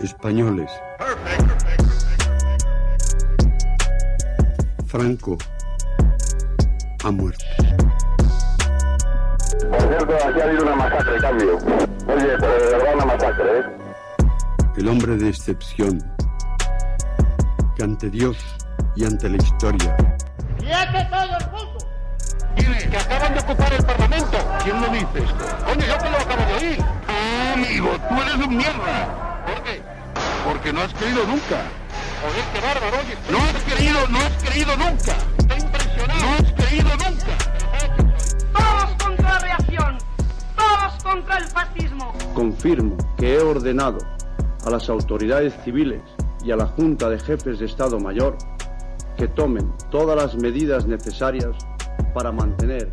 Españoles. Franco ha muerto. Por cierto, aquí ha habido una masacre, cambio. Oye, pero de verdad una masacre, ¿eh? El hombre de excepción, que ante Dios y ante la historia ¡Quiete todo el mundo! Dile que acaban de ocupar el Parlamento. ¿Quién lo dice esto? Coño, yo que lo acabo de oír. Ah, amigo, tú eres un mierda. ¿Por qué? Porque no has creído nunca. Joder, qué bárbaro, oye. No has creído, no has creído nunca. Estoy impresionado. No has creído nunca. Todos contra la reacción. Todos contra el fascismo. Confirmo que he ordenado a las autoridades civiles y a la Junta de Jefes de Estado Mayor que tomen todas las medidas necesarias para mantener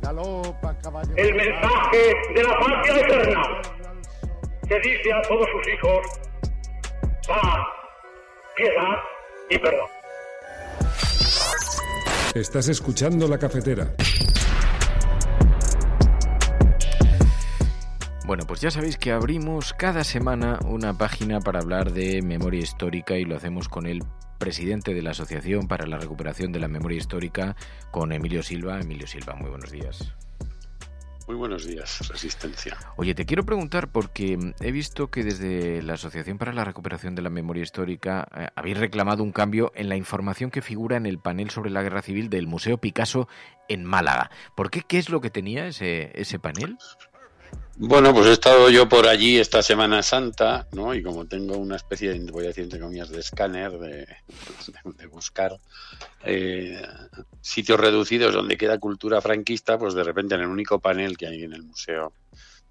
galopa caballo. El mensaje de la patria eterna que dice a todos sus hijos paz, piedad y perdón. Estás escuchando la cafetera. Bueno, pues ya sabéis que abrimos cada semana una página para hablar de memoria histórica y lo hacemos con el presidente de la Asociación para la Recuperación de la Memoria Histórica, con Emilio Silva. Emilio Silva, muy buenos días. Muy buenos días, Resistencia. Oye, te quiero preguntar porque he visto que desde la Asociación para la Recuperación de la Memoria Histórica eh, habéis reclamado un cambio en la información que figura en el panel sobre la Guerra Civil del Museo Picasso en Málaga. ¿Por qué? ¿Qué es lo que tenía ese, ese panel? Bueno, pues he estado yo por allí esta Semana Santa, ¿no? Y como tengo una especie de, voy a decir entre comillas, de escáner, de, buscar eh, sitios reducidos donde queda cultura franquista, pues de repente en el único panel que hay en el museo,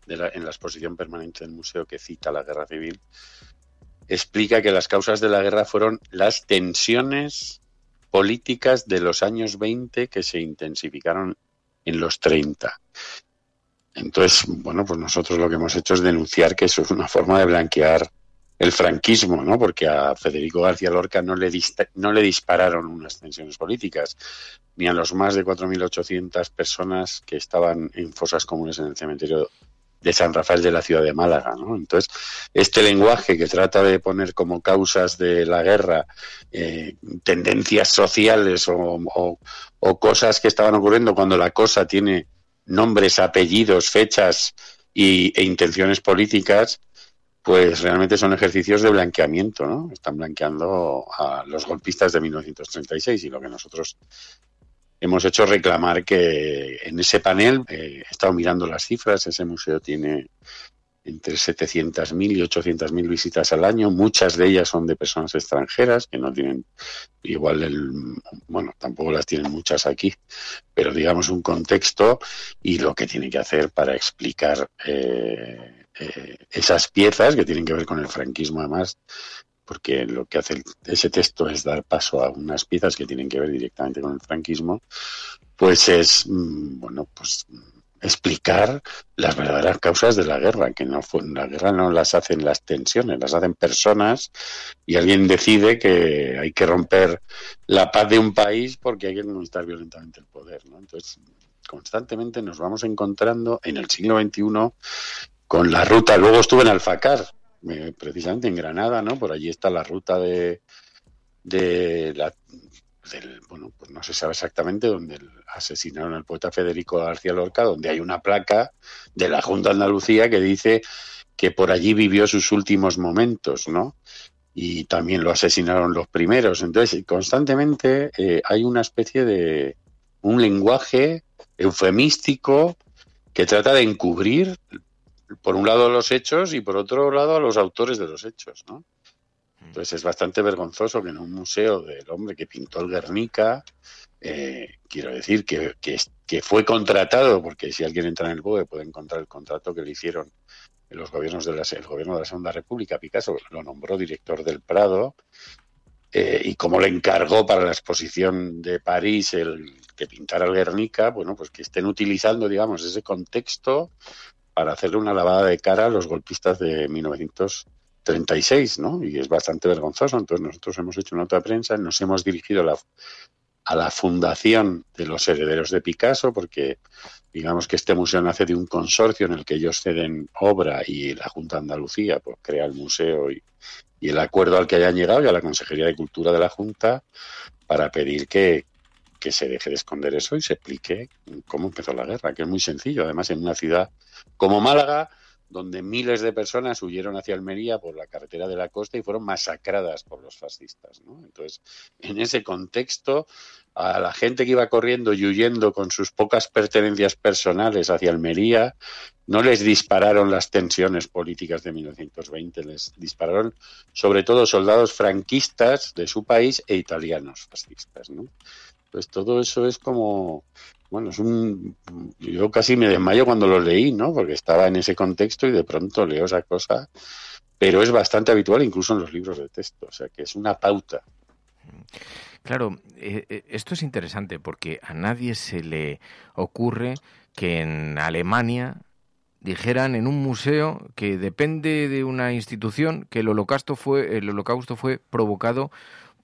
de la- en la exposición permanente del museo que cita la guerra civil, explica que las causas de la guerra fueron las tensiones políticas de los años 20 que se intensificaron en los 30. Entonces, bueno, pues nosotros lo que hemos hecho es denunciar que eso es una forma de blanquear el franquismo, ¿no? Porque a Federico García Lorca no le, no le dispararon unas tensiones políticas, ni a los más de 4.800 personas que estaban en fosas comunes en el cementerio de San Rafael de la ciudad de Málaga, ¿no? Entonces, este lenguaje que trata de poner como causas de la guerra eh, tendencias sociales o cosas que estaban ocurriendo cuando la cosa tiene nombres, apellidos, fechas y, e intenciones políticas, pues realmente son ejercicios de blanqueamiento, ¿no? Están blanqueando a los golpistas de 1936 y lo que nosotros hemos hecho reclamar que en ese panel, eh, he estado mirando las cifras, ese museo tiene entre 700.000 y 800.000 visitas al año, muchas de ellas son de personas extranjeras que no tienen igual el bueno, tampoco las tienen muchas aquí, pero digamos un contexto y lo que tiene que hacer para explicar eh, eh, esas piezas que tienen que ver con el franquismo además, porque lo que hace ese texto es dar paso a unas piezas que tienen que ver directamente con el franquismo, pues es mm, bueno, pues explicar las verdaderas causas de la guerra, que no fue la guerra no las hacen las tensiones, las hacen personas y alguien decide que hay que romper la paz de un país porque hay que conquistar violentamente el poder. Entonces, constantemente nos vamos encontrando en el siglo XXI con la ruta. Luego estuve en Alfacar, eh, precisamente en Granada, ¿no? Por allí está la ruta de, de la del, bueno, pues no se sabe exactamente dónde asesinaron al poeta Federico García Lorca, donde hay una placa de la Junta de Andalucía que dice que por allí vivió sus últimos momentos, ¿no? Y también lo asesinaron los primeros. Entonces, constantemente eh, hay una especie de un lenguaje eufemístico que trata de encubrir, por un lado, los hechos y por otro lado, a los autores de los hechos, ¿no? Entonces es bastante vergonzoso que en un museo del hombre que pintó el Guernica, eh, quiero decir que, que, fue contratado, porque si alguien entra en el BOE puede encontrar el contrato que le hicieron los gobiernos de la, el gobierno de la Segunda República, Picasso lo nombró director del Prado, eh, y como le encargó para la exposición de París el que pintara el Guernica, bueno, pues que estén utilizando, digamos, ese contexto para hacerle una lavada de cara a los golpistas de 1936, ¿no? Y es bastante vergonzoso. Entonces nosotros hemos hecho una nota de prensa, nos hemos dirigido a la, a la fundación de los herederos de Picasso, porque digamos que este museo nace de un consorcio en el que ellos ceden obra y la Junta de Andalucía pues, crea el museo y, y el acuerdo al que hayan llegado y a la Consejería de Cultura de la Junta para pedir que, que se deje de esconder eso y se explique cómo empezó la guerra, que es muy sencillo. Además, en una ciudad como Málaga, donde miles de personas huyeron hacia Almería por la carretera de la costa y fueron masacradas por los fascistas. ¿no? Entonces, en ese contexto, a la gente que iba corriendo y huyendo con sus pocas pertenencias personales hacia Almería, no les dispararon las tensiones políticas de 1920, les dispararon sobre todo soldados franquistas de su país e italianos fascistas. ¿no? Pues todo eso es como, bueno, es un, yo casi me desmayo cuando lo leí, ¿no? Porque estaba en ese contexto y de pronto leo esa cosa, pero es bastante habitual incluso en los libros de texto, o sea que es una pauta. Claro, eh, eh, esto es interesante porque a nadie se le ocurre que en Alemania dijeran en un museo que depende de una institución que el holocausto fue el holocausto fue provocado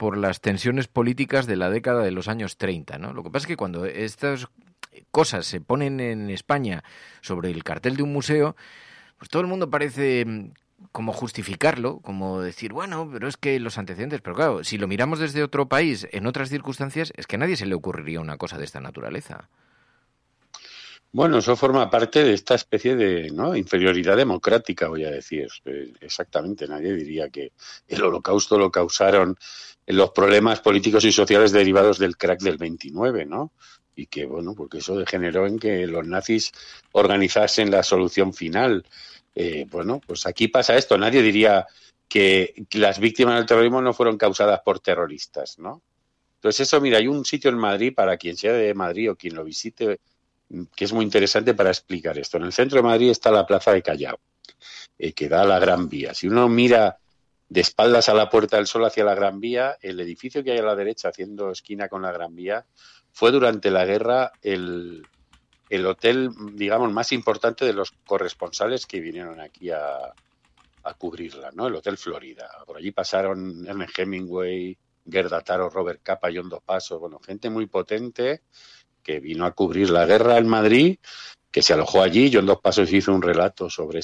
por las tensiones políticas de la década de los años 30. ¿no? Lo que pasa es que cuando estas cosas se ponen en España sobre el cartel de un museo, pues todo el mundo parece mm, como justificarlo, como decir, bueno, pero es que los antecedentes, pero claro, si lo miramos desde otro país, en otras circunstancias, es que a nadie se le ocurriría una cosa de esta naturaleza. Bueno, eso forma parte de esta especie de ¿no? inferioridad democrática, voy a decir. Eh, exactamente, nadie diría que el holocausto lo causaron los problemas políticos y sociales derivados del crack del 29, ¿no? Y que, bueno, porque eso degeneró en que los nazis organizasen la solución final. Eh, bueno, pues aquí pasa esto. Nadie diría que las víctimas del terrorismo no fueron causadas por terroristas, ¿no? Entonces eso, mira, hay un sitio en Madrid, para quien sea de Madrid o quien lo visite, que es muy interesante para explicar esto. En el centro de Madrid está la Plaza de Callao, eh, que da a la Gran Vía. Si uno mira de espaldas a la Puerta del Sol hacia la Gran Vía, el edificio que hay a la derecha haciendo esquina con la Gran Vía fue durante la guerra el, el hotel, digamos, más importante de los corresponsales que vinieron aquí a, a cubrirla, ¿no? El Hotel Florida. Por allí pasaron Ernest Hemingway, Gerda Taro, Robert Capa, John Dos Pasos, bueno, gente muy potente que vino a cubrir la guerra en Madrid, que se alojó allí. Yo en dos pasos hizo un relato sobre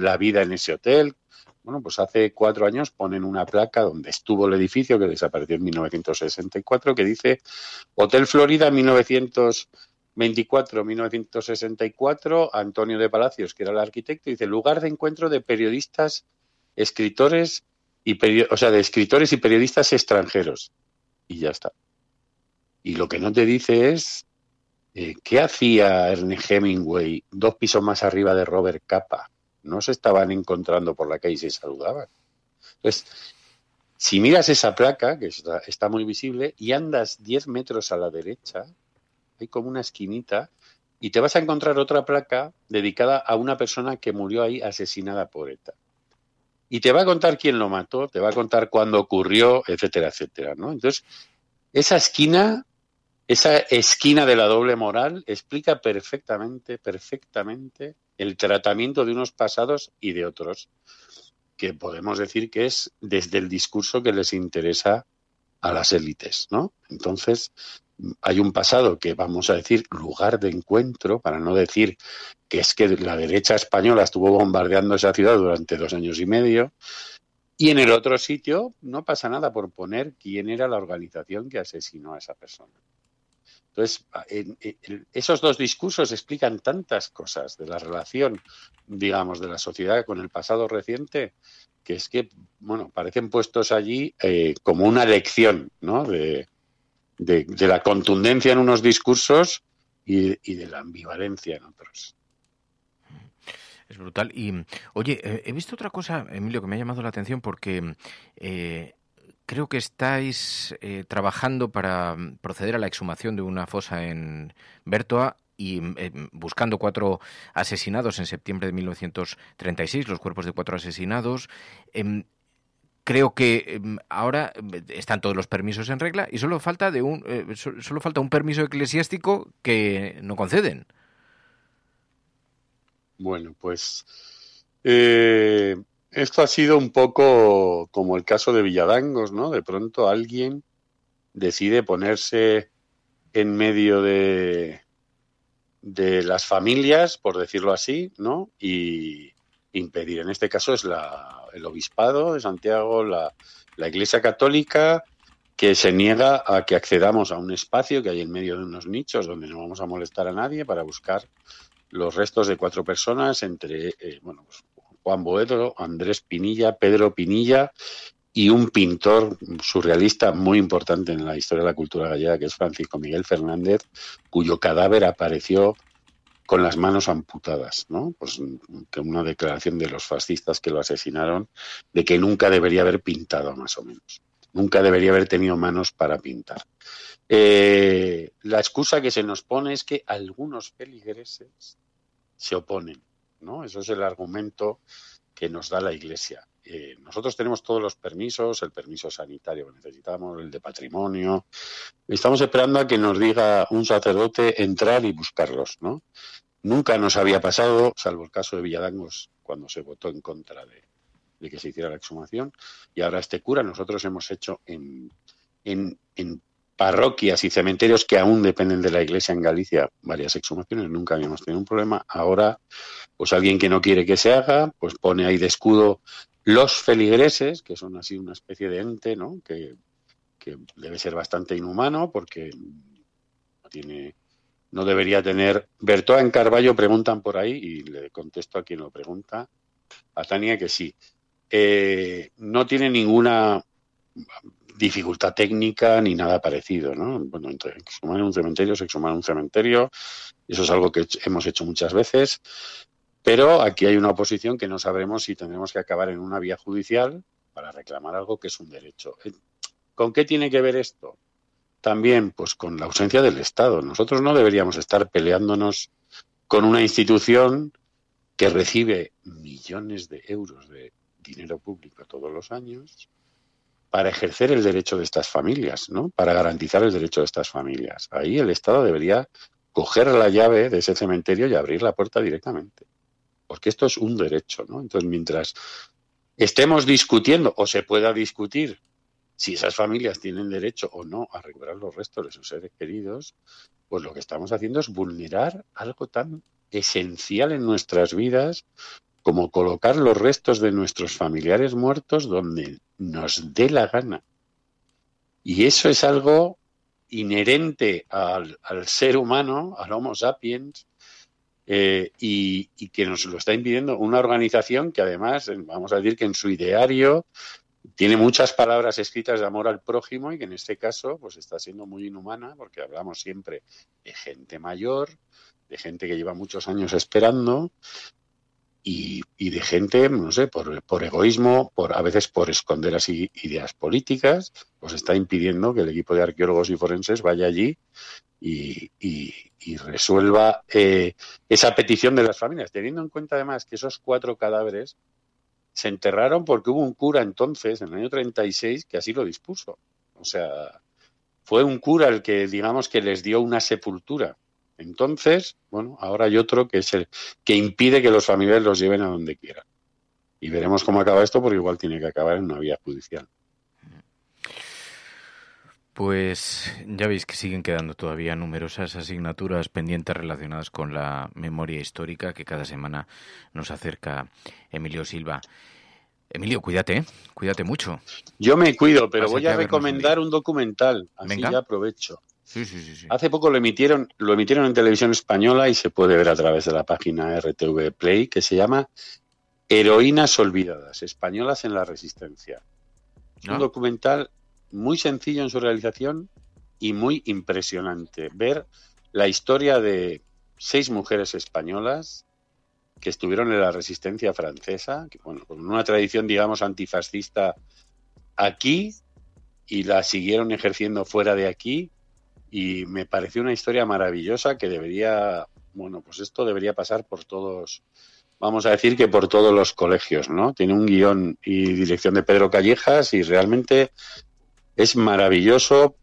la vida en ese hotel. Bueno, pues hace cuatro años ponen una placa donde estuvo el edificio que desapareció en 1964 que dice Hotel Florida 1924-1964, Antonio de Palacios, que era el arquitecto, dice lugar de encuentro de periodistas, escritores y o sea, de escritores y periodistas extranjeros. Y ya está. Y lo que no te dice es eh, qué hacía Ernest Hemingway dos pisos más arriba de Robert Capa. No se estaban encontrando por la calle y se saludaban. Entonces, si miras esa placa, que está, muy visible, y andas 10 metros a la derecha, hay como una esquinita, y te vas a encontrar otra placa dedicada a una persona que murió ahí asesinada por ETA. Y te va a contar quién lo mató, te va a contar cuándo ocurrió, etcétera, etcétera, ¿no? Entonces, esa esquina esa esquina de la doble moral explica perfectamente, perfectamente el tratamiento de unos pasados y de otros, que podemos decir que es desde el discurso que les interesa a las élites, ¿no? Entonces, hay un pasado que vamos a decir lugar de encuentro, para no decir que es que la derecha española estuvo bombardeando esa ciudad durante dos años y medio, y en el otro sitio no pasa nada por poner quién era la organización que asesinó a esa persona. Entonces, esos dos discursos explican tantas cosas de la relación, digamos, de la sociedad con el pasado reciente, que es que, bueno, parecen puestos allí eh, como una lección, ¿no? De, la contundencia en unos discursos y, de la ambivalencia en otros. Es brutal. Y, oye, eh, he visto otra cosa, Emilio, que me ha llamado la atención porque eh, creo que estáis eh, trabajando para mm, proceder a la exhumación de una fosa en Bertoa y em, buscando cuatro asesinados en septiembre de 1936, los cuerpos de cuatro asesinados. Em, creo que ahora están todos los permisos en regla y solo falta de un eh, solo falta un permiso eclesiástico que no conceden. Bueno, pues eh, esto ha sido un poco como el caso de Villadangos, ¿no? De pronto alguien decide ponerse en medio de, de las familias, por decirlo así, ¿no? Y impedir. En este caso es la, el obispado de Santiago, la, la Iglesia Católica, que se niega a que accedamos a un espacio que hay en medio de unos nichos donde no vamos a molestar a nadie para buscar los restos de cuatro personas, entre eh, bueno, pues Juan Boedo, Andrés Pinilla, Pedro Pinilla y un pintor surrealista muy importante en la historia de la cultura gallega, que es Francisco Miguel Fernández, cuyo cadáver apareció con las manos amputadas, ¿no? Pues que una declaración de los fascistas que lo asesinaron de que nunca debería haber pintado, más o menos. Nunca debería haber tenido manos para pintar. Eh, la excusa que se nos pone es que algunos peligreses se oponen, ¿no? Eso es el argumento que nos da la Iglesia. Eh, nosotros tenemos todos los permisos, el permiso sanitario que necesitamos, el de patrimonio. Estamos esperando a que nos diga un sacerdote entrar y buscarlos, ¿no? Nunca nos había pasado, salvo el caso de Villadangos, cuando se votó en contra de, que se hiciera la exhumación. Y ahora este cura, nosotros hemos hecho en, en, en parroquias y cementerios que aún dependen de la iglesia en Galicia, varias exhumaciones, nunca habíamos tenido un problema. Ahora, pues alguien que no quiere que se haga, pues pone ahí de escudo los feligreses, que son así una especie de ente, ¿no? Que, debe ser bastante inhumano porque no tiene no debería tener. Bertoa en Carballo preguntan por ahí y le contesto a quien lo pregunta, a Tania que sí. Eh, no tiene ninguna dificultad técnica ni nada parecido, ¿no? Bueno, entre exhumar un cementerio se exhumar un cementerio, eso es algo que hemos hecho muchas veces, pero aquí hay una oposición que no sabremos si tendremos que acabar en una vía judicial para reclamar algo que es un derecho. Eh, ¿Con qué tiene que ver esto? También, pues con la ausencia del Estado. Nosotros no deberíamos estar peleándonos con una institución que recibe millones de euros de dinero público todos los años para ejercer el derecho de estas familias, ¿no? Para garantizar el derecho de estas familias. Ahí el Estado debería coger la llave de ese cementerio y abrir la puerta directamente. Porque esto es un derecho, ¿no? Entonces, mientras estemos discutiendo o se pueda discutir si esas familias tienen derecho o no a recuperar los restos de sus seres queridos, pues lo que estamos haciendo es vulnerar algo tan esencial en nuestras vidas como colocar los restos de nuestros familiares muertos donde nos dé la gana. Y eso es algo inherente al, ser humano, al Homo sapiens, eh, y, que nos lo está impidiendo una organización que además, vamos a decir que en su ideario tiene muchas palabras escritas de amor al prójimo y que en este caso pues está siendo muy inhumana porque hablamos siempre de gente mayor, de gente que lleva muchos años esperando y, de gente, no sé, por, egoísmo, por a veces por esconder así ideas políticas, pues está impidiendo que el equipo de arqueólogos y forenses vaya allí y, resuelva eh, esa petición de las familias, teniendo en cuenta además que esos cuatro cadáveres se enterraron porque hubo un cura entonces, en el año 36, que así lo dispuso. O sea, fue un cura el que, digamos, que les dio una sepultura. Entonces, bueno, ahora hay otro que es el que impide que los familiares los lleven a donde quieran. Y veremos cómo acaba esto, porque igual tiene que acabar en una vía judicial. Pues ya veis que siguen quedando todavía numerosas asignaturas pendientes relacionadas con la memoria histórica que cada semana nos acerca Emilio Silva. Emilio, cuídate, ¿eh? cuídate mucho. Yo me cuido, pero voy a recomendar un documental, así ya aprovecho. Sí, sí, sí, Hace poco lo emitieron, lo emitieron en televisión española y se puede ver a través de la página RTV Play, que se llama Heroínas Olvidadas, Españolas en la Resistencia. Un ah. documental muy sencillo en su realización y muy impresionante. Ver la historia de seis mujeres españolas que estuvieron en la resistencia francesa, que, bueno, con una tradición, digamos, antifascista aquí y la siguieron ejerciendo fuera de aquí y me pareció una historia maravillosa que debería, bueno, pues esto debería pasar por todos, vamos a decir que por todos los colegios, ¿no? Tiene un guion y dirección de Pedro Callejas y realmente es maravilloso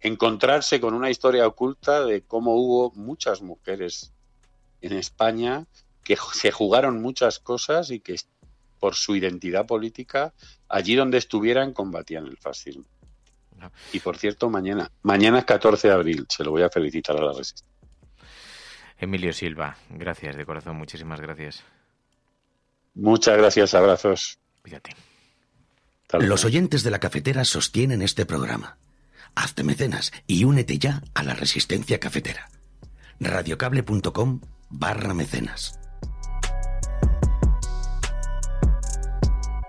encontrarse con una historia oculta de cómo hubo muchas mujeres en España que se jugaron muchas cosas y que por su identidad política, allí donde estuvieran, combatían el fascismo. Y por cierto, mañana, mañana es 14 de abril, se lo voy a felicitar a la resistencia. Emilio Silva, gracias de corazón, muchísimas gracias. Muchas gracias, abrazos. Cuídate. Los oyentes de la cafetera sostienen este programa. Hazte mecenas y únete ya a la resistencia cafetera. radiocable.com barra mecenas.